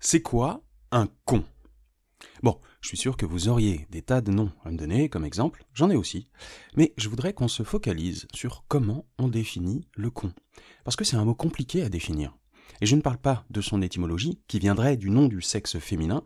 C'est quoi un con? Bon, je suis sûr que vous auriez des tas de noms à me donner comme exemple, j'en ai aussi, mais je voudrais qu'on se focalise sur comment on définit le con. Parce que c'est un mot compliqué à définir. Et je ne parle pas de son étymologie, qui viendrait du nom du sexe féminin.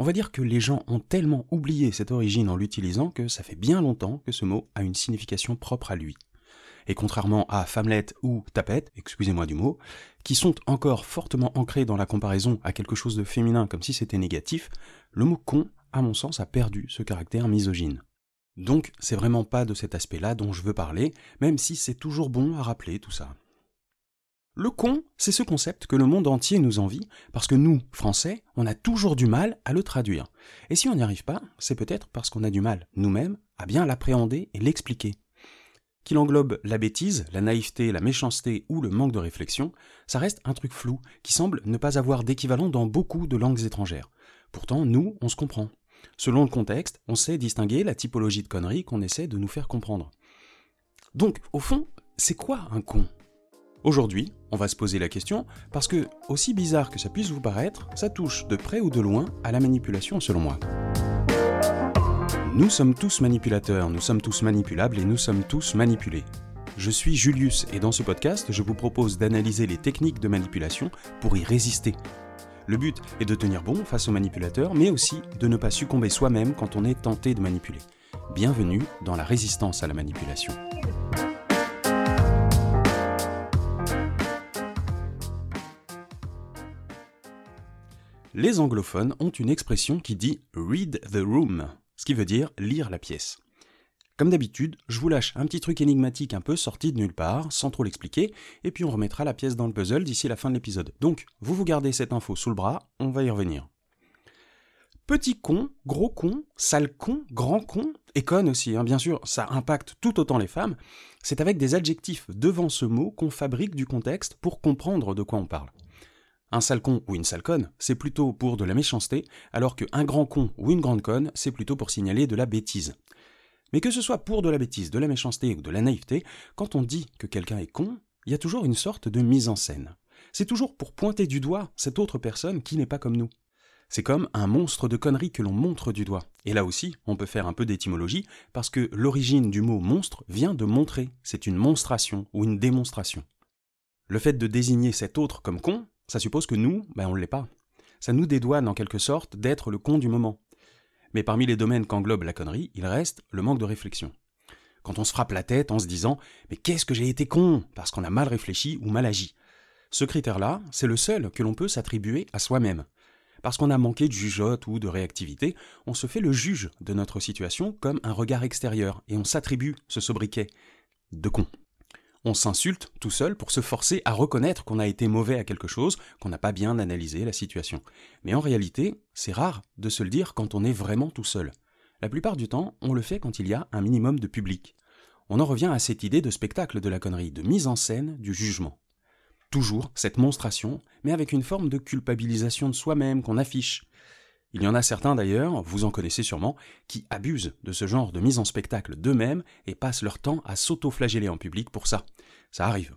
On va dire que les gens ont tellement oublié cette origine en l'utilisant que ça fait bien longtemps que ce mot a une signification propre à lui. Et contrairement à femmelette ou tapette, excusez-moi du mot, qui sont encore fortement ancrés dans la comparaison à quelque chose de féminin comme si c'était négatif, le mot con, à mon sens, a perdu ce caractère misogyne. Donc, c'est vraiment pas de cet aspect-là dont je veux parler, même si c'est toujours bon à rappeler tout ça. Le con, c'est ce concept que le monde entier nous envie, parce que nous, Français, on a toujours du mal à le traduire. Et si on n'y arrive pas, c'est peut-être parce qu'on a du mal, nous-mêmes, à bien l'appréhender et l'expliquer. Qu'il englobe la bêtise, la naïveté, la méchanceté ou le manque de réflexion, ça reste un truc flou qui semble ne pas avoir d'équivalent dans beaucoup de langues étrangères. Pourtant, nous, on se comprend. Selon le contexte, on sait distinguer la typologie de conneries qu'on essaie de nous faire comprendre. Donc, au fond, c'est quoi un con? Aujourd'hui, on va se poser la question parce que, aussi bizarre que ça puisse vous paraître, ça touche de près ou de loin à la manipulation selon moi. Nous sommes tous manipulateurs, nous sommes tous manipulables et nous sommes tous manipulés. Je suis Julius et dans ce podcast, je vous propose d'analyser les techniques de manipulation pour y résister. Le but est de tenir bon face aux manipulateurs, mais aussi de ne pas succomber soi-même quand on est tenté de manipuler. Bienvenue dans la résistance à la manipulation. Les anglophones ont une expression qui dit read the room ce qui veut dire lire la pièce. Comme d'habitude, je vous lâche un petit truc énigmatique un peu sorti de nulle part, sans trop l'expliquer, et puis on remettra la pièce dans le puzzle d'ici la fin de l'épisode. Donc, vous vous gardez cette info sous le bras, on va y revenir. Petit con, gros con, sale con, grand con, et conne aussi, hein, bien sûr, ça impacte tout autant les femmes, c'est avec des adjectifs devant ce mot qu'on fabrique du contexte pour comprendre de quoi on parle. Un sale con ou une sale conne, c'est plutôt pour de la méchanceté, alors qu'un grand con ou une grande conne, c'est plutôt pour signaler de la bêtise. Mais que ce soit pour de la bêtise, de la méchanceté ou de la naïveté, quand on dit que quelqu'un est con, il y a toujours une sorte de mise en scène. C'est toujours pour pointer du doigt cette autre personne qui n'est pas comme nous. C'est comme un monstre de conneries que l'on montre du doigt. Et là aussi, on peut faire un peu d'étymologie, parce que l'origine du mot monstre vient de montrer, c'est une monstration ou une démonstration. Le fait de désigner cet autre comme con, ça suppose que nous, ben on ne l'est pas. Ça nous dédouane en quelque sorte d'être le con du moment. Mais parmi les domaines qu'englobe la connerie, il reste le manque de réflexion. Quand on se frappe la tête en se disant Mais qu'est-ce que j'ai été con? parce qu'on a mal réfléchi ou mal agi. Ce critère-là, c'est le seul que l'on peut s'attribuer à soi-même. Parce qu'on a manqué de jugeote ou de réactivité, on se fait le juge de notre situation comme un regard extérieur et on s'attribue ce sobriquet de con. On s'insulte tout seul pour se forcer à reconnaître qu'on a été mauvais à quelque chose, qu'on n'a pas bien analysé la situation. Mais en réalité, c'est rare de se le dire quand on est vraiment tout seul. La plupart du temps, on le fait quand il y a un minimum de public. On en revient à cette idée de spectacle de la connerie, de mise en scène du jugement. Toujours cette monstration, mais avec une forme de culpabilisation de soi-même qu'on affiche. Il y en a certains d'ailleurs, vous en connaissez sûrement, qui abusent de ce genre de mise en spectacle d'eux-mêmes et passent leur temps à s'auto-flageller en public pour ça. Ça arrive.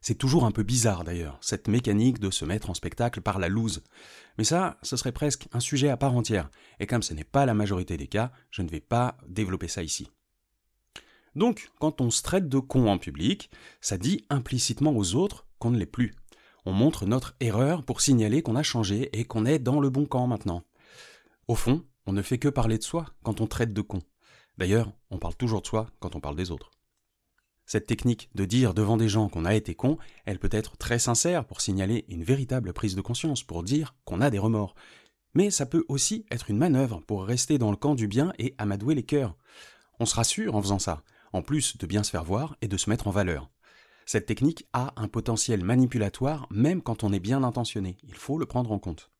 C'est toujours un peu bizarre d'ailleurs, cette mécanique de se mettre en spectacle par la loose. Mais ça, ce serait presque un sujet à part entière, et comme ce n'est pas la majorité des cas, je ne vais pas développer ça ici. Donc, quand on se traite de con en public, ça dit implicitement aux autres qu'on ne l'est plus. On montre notre erreur pour signaler qu'on a changé et qu'on est dans le bon camp maintenant. Au fond, on ne fait que parler de soi quand on traite de con. D'ailleurs, on parle toujours de soi quand on parle des autres. Cette technique de dire devant des gens qu'on a été con, elle peut être très sincère pour signaler une véritable prise de conscience, pour dire qu'on a des remords. Mais ça peut aussi être une manœuvre pour rester dans le camp du bien et amadouer les cœurs. On se rassure en faisant ça, en plus de bien se faire voir et de se mettre en valeur. Cette technique a un potentiel manipulatoire même quand on est bien intentionné, il faut le prendre en compte.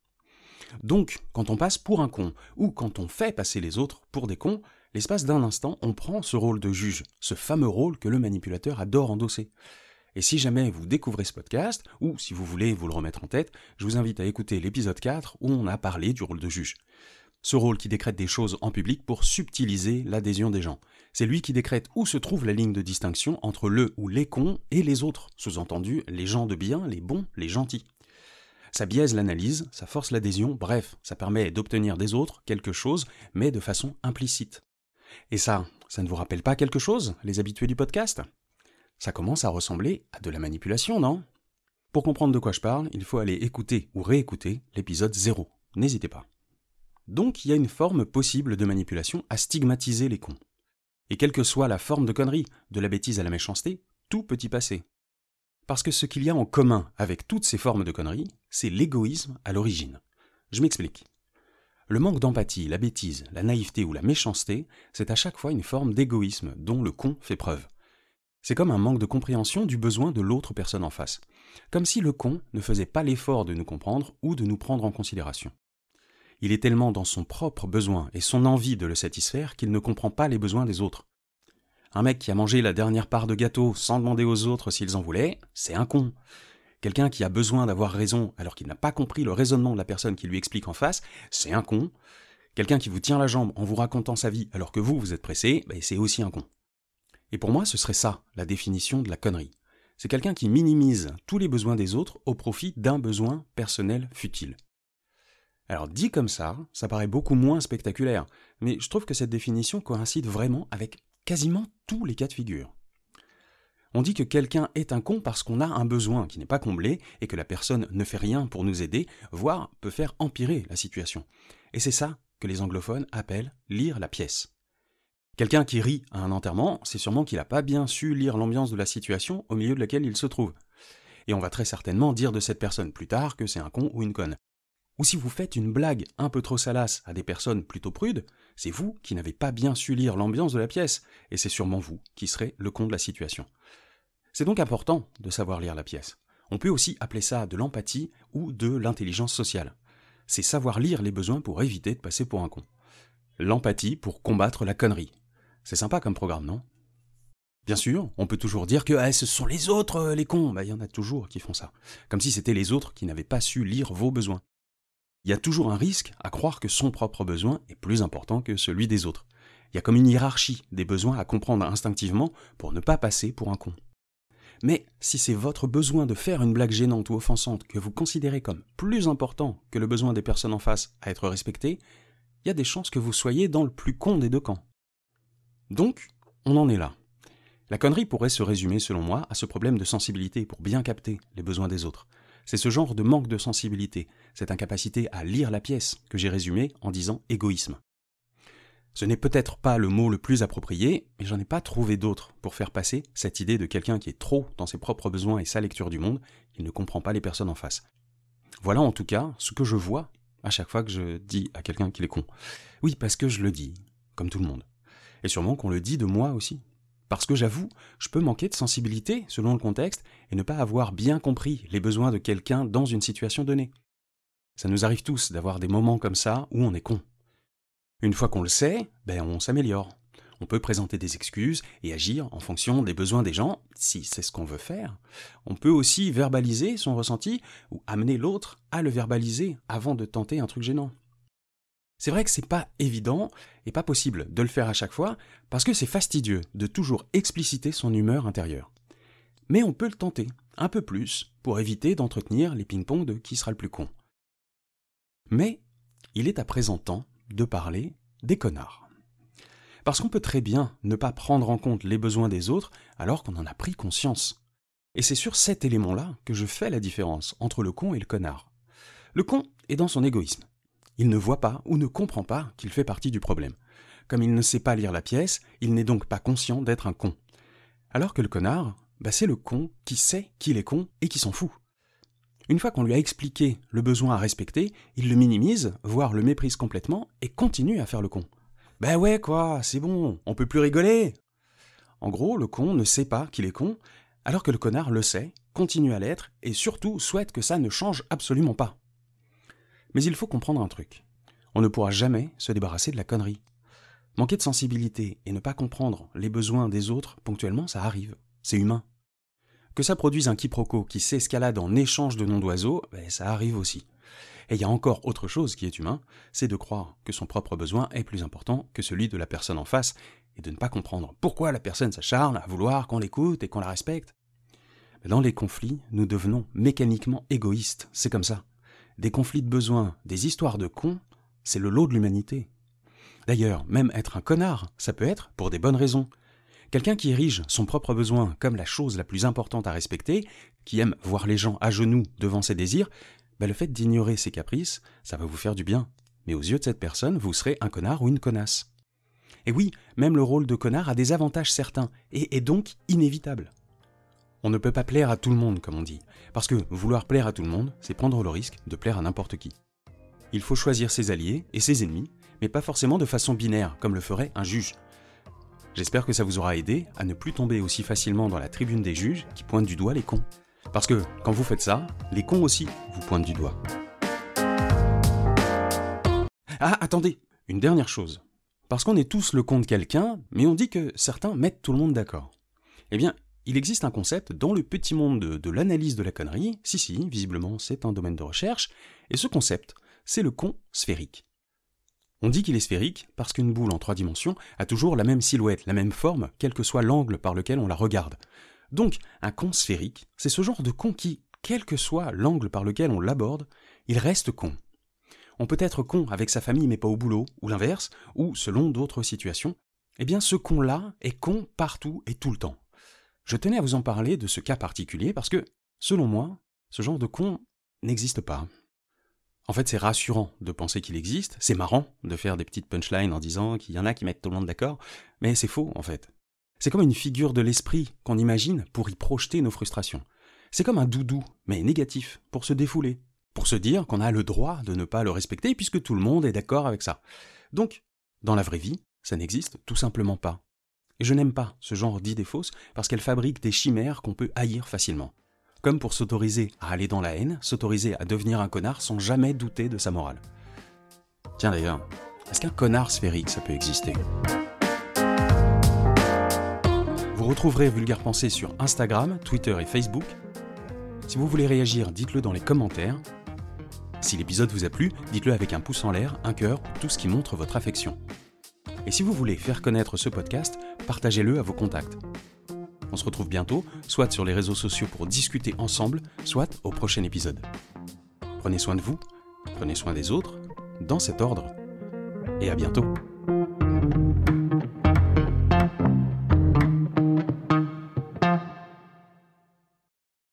Donc, quand on passe pour un con, ou quand on fait passer les autres pour des cons, l'espace d'un instant, on prend ce rôle de juge, ce fameux rôle que le manipulateur adore endosser. Et si jamais vous découvrez ce podcast, ou si vous voulez vous le remettre en tête, je vous invite à écouter l'épisode 4 où on a parlé du rôle de juge. Ce rôle qui décrète des choses en public pour subtiliser l'adhésion des gens. C'est lui qui décrète où se trouve la ligne de distinction entre le ou les cons et les autres, sous-entendu les gens de bien, les bons, les gentils. Ça biaise l'analyse, ça force l'adhésion, bref, ça permet d'obtenir des autres quelque chose, mais de façon implicite. Et ça, ça ne vous rappelle pas quelque chose, les habitués du podcast? Ça commence à ressembler à de la manipulation, non? Pour comprendre de quoi je parle, il faut aller écouter ou réécouter l'épisode 0. N'hésitez pas. Donc il y a une forme possible de manipulation à stigmatiser les cons. Et quelle que soit la forme de connerie, de la bêtise à la méchanceté, tout peut y passer. Parce que ce qu'il y a en commun avec toutes ces formes de conneries, c'est l'égoïsme à l'origine. Je m'explique. Le manque d'empathie, la bêtise, la naïveté ou la méchanceté, c'est à chaque fois une forme d'égoïsme dont le con fait preuve. C'est comme un manque de compréhension du besoin de l'autre personne en face. Comme si le con ne faisait pas l'effort de nous comprendre ou de nous prendre en considération. Il est tellement dans son propre besoin et son envie de le satisfaire qu'il ne comprend pas les besoins des autres. Un mec qui a mangé la dernière part de gâteau sans demander aux autres s'ils en voulaient, c'est un con. Quelqu'un qui a besoin d'avoir raison alors qu'il n'a pas compris le raisonnement de la personne qui lui explique en face, c'est un con. Quelqu'un qui vous tient la jambe en vous racontant sa vie alors que vous, vous êtes pressé, ben, c'est aussi un con. Et pour moi, ce serait ça, la définition de la connerie. C'est quelqu'un qui minimise tous les besoins des autres au profit d'un besoin personnel futile. Alors dit comme ça, ça paraît beaucoup moins spectaculaire, mais je trouve que cette définition coïncide vraiment avec quasiment tous les cas de figure. On dit que quelqu'un est un con parce qu'on a un besoin qui n'est pas comblé et que la personne ne fait rien pour nous aider, voire peut faire empirer la situation. Et c'est ça que les anglophones appellent lire la pièce. Quelqu'un qui rit à un enterrement, c'est sûrement qu'il n'a pas bien su lire l'ambiance de la situation au milieu de laquelle il se trouve. Et on va très certainement dire de cette personne plus tard que c'est un con ou une conne. Ou si vous faites une blague un peu trop salace à des personnes plutôt prudes, c'est vous qui n'avez pas bien su lire l'ambiance de la pièce, et c'est sûrement vous qui serez le con de la situation. C'est donc important de savoir lire la pièce. On peut aussi appeler ça de l'empathie ou de l'intelligence sociale. C'est savoir lire les besoins pour éviter de passer pour un con. L'empathie pour combattre la connerie. C'est sympa comme programme, non? Bien sûr, on peut toujours dire que ah, ce sont les autres euh, les cons. Bah, il y en a toujours qui font ça. Comme si c'était les autres qui n'avaient pas su lire vos besoins il y a toujours un risque à croire que son propre besoin est plus important que celui des autres. Il y a comme une hiérarchie des besoins à comprendre instinctivement pour ne pas passer pour un con. Mais si c'est votre besoin de faire une blague gênante ou offensante que vous considérez comme plus important que le besoin des personnes en face à être respecté, il y a des chances que vous soyez dans le plus con des deux camps. Donc, on en est là. La connerie pourrait se résumer, selon moi, à ce problème de sensibilité pour bien capter les besoins des autres. C'est ce genre de manque de sensibilité, cette incapacité à lire la pièce que j'ai résumé en disant égoïsme. Ce n'est peut-être pas le mot le plus approprié, mais j'en ai pas trouvé d'autre pour faire passer cette idée de quelqu'un qui est trop dans ses propres besoins et sa lecture du monde, il ne comprend pas les personnes en face. Voilà en tout cas ce que je vois à chaque fois que je dis à quelqu'un qu'il est con. Oui, parce que je le dis, comme tout le monde. Et sûrement qu'on le dit de moi aussi. Parce que j'avoue, je peux manquer de sensibilité selon le contexte et ne pas avoir bien compris les besoins de quelqu'un dans une situation donnée. Ça nous arrive tous d'avoir des moments comme ça où on est con. Une fois qu'on le sait, ben on s'améliore. On peut présenter des excuses et agir en fonction des besoins des gens, si c'est ce qu'on veut faire. On peut aussi verbaliser son ressenti ou amener l'autre à le verbaliser avant de tenter un truc gênant. C'est vrai que c'est pas évident et pas possible de le faire à chaque fois parce que c'est fastidieux de toujours expliciter son humeur intérieure. Mais on peut le tenter, un peu plus, pour éviter d'entretenir les ping-pong de qui sera le plus con. Mais il est à présent temps de parler des connards. Parce qu'on peut très bien ne pas prendre en compte les besoins des autres alors qu'on en a pris conscience. Et c'est sur cet élément-là que je fais la différence entre le con et le connard. Le con est dans son égoïsme. Il ne voit pas ou ne comprend pas qu'il fait partie du problème. Comme il ne sait pas lire la pièce, il n'est donc pas conscient d'être un con. Alors que le connard, bah c'est le con qui sait qu'il est con et qui s'en fout. Une fois qu'on lui a expliqué le besoin à respecter, il le minimise, voire le méprise complètement, et continue à faire le con. Ben ouais quoi, c'est bon, on peut plus rigoler. En gros, le con ne sait pas qu'il est con, alors que le connard le sait, continue à l'être, et surtout souhaite que ça ne change absolument pas. Mais il faut comprendre un truc. On ne pourra jamais se débarrasser de la connerie. Manquer de sensibilité et ne pas comprendre les besoins des autres ponctuellement, ça arrive. C'est humain. Que ça produise un quiproquo qui s'escalade en échange de noms d'oiseaux, ben, ça arrive aussi. Et il y a encore autre chose qui est humain, c'est de croire que son propre besoin est plus important que celui de la personne en face, et de ne pas comprendre pourquoi la personne s'acharne à vouloir qu'on l'écoute et qu'on la respecte. Dans les conflits, nous devenons mécaniquement égoïstes, c'est comme ça. Des conflits de besoins, des histoires de cons, c'est le lot de l'humanité. D'ailleurs, même être un connard, ça peut être pour des bonnes raisons. Quelqu'un qui érige son propre besoin comme la chose la plus importante à respecter, qui aime voir les gens à genoux devant ses désirs, ben le fait d'ignorer ses caprices, ça va vous faire du bien. Mais aux yeux de cette personne, vous serez un connard ou une connasse. Et oui, même le rôle de connard a des avantages certains, et est donc inévitable. On ne peut pas plaire à tout le monde, comme on dit, parce que vouloir plaire à tout le monde, c'est prendre le risque de plaire à n'importe qui. Il faut choisir ses alliés et ses ennemis, mais pas forcément de façon binaire, comme le ferait un juge. J'espère que ça vous aura aidé à ne plus tomber aussi facilement dans la tribune des juges qui pointent du doigt les cons. Parce que quand vous faites ça, les cons aussi vous pointent du doigt. Ah, attendez, une dernière chose. Parce qu'on est tous le con de quelqu'un, mais on dit que certains mettent tout le monde d'accord. Eh bien, il existe un concept dans le petit monde de, l'analyse de la connerie, si si, visiblement c'est un domaine de recherche, et ce concept, c'est le con sphérique. On dit qu'il est sphérique parce qu'une boule en trois dimensions a toujours la même silhouette, la même forme, quel que soit l'angle par lequel on la regarde. Donc, un con sphérique, c'est ce genre de con qui, quel que soit l'angle par lequel on l'aborde, il reste con. On peut être con avec sa famille mais pas au boulot, ou l'inverse, ou selon d'autres situations. Eh bien, ce con-là est con partout et tout le temps. Je tenais à vous en parler de ce cas particulier parce que, selon moi, ce genre de con n'existe pas. En fait, c'est rassurant de penser qu'il existe, c'est marrant de faire des petites punchlines en disant qu'il y en a qui mettent tout le monde d'accord, mais c'est faux en fait. C'est comme une figure de l'esprit qu'on imagine pour y projeter nos frustrations. C'est comme un doudou, mais négatif, pour se défouler, pour se dire qu'on a le droit de ne pas le respecter puisque tout le monde est d'accord avec ça. Donc, dans la vraie vie, ça n'existe tout simplement pas. Et je n'aime pas ce genre d'idées fausses parce qu'elles fabriquent des chimères qu'on peut haïr facilement comme pour s'autoriser à aller dans la haine, s'autoriser à devenir un connard sans jamais douter de sa morale. Tiens d'ailleurs, est-ce qu'un connard sphérique, ça peut exister? Vous retrouverez Vulgaire Pensée sur Instagram, Twitter et Facebook. Si vous voulez réagir, dites-le dans les commentaires. Si l'épisode vous a plu, dites-le avec un pouce en l'air, un cœur, tout ce qui montre votre affection. Et si vous voulez faire connaître ce podcast, partagez-le à vos contacts. On se retrouve bientôt, soit sur les réseaux sociaux pour discuter ensemble, soit au prochain épisode. Prenez soin de vous, prenez soin des autres, dans cet ordre, et à bientôt.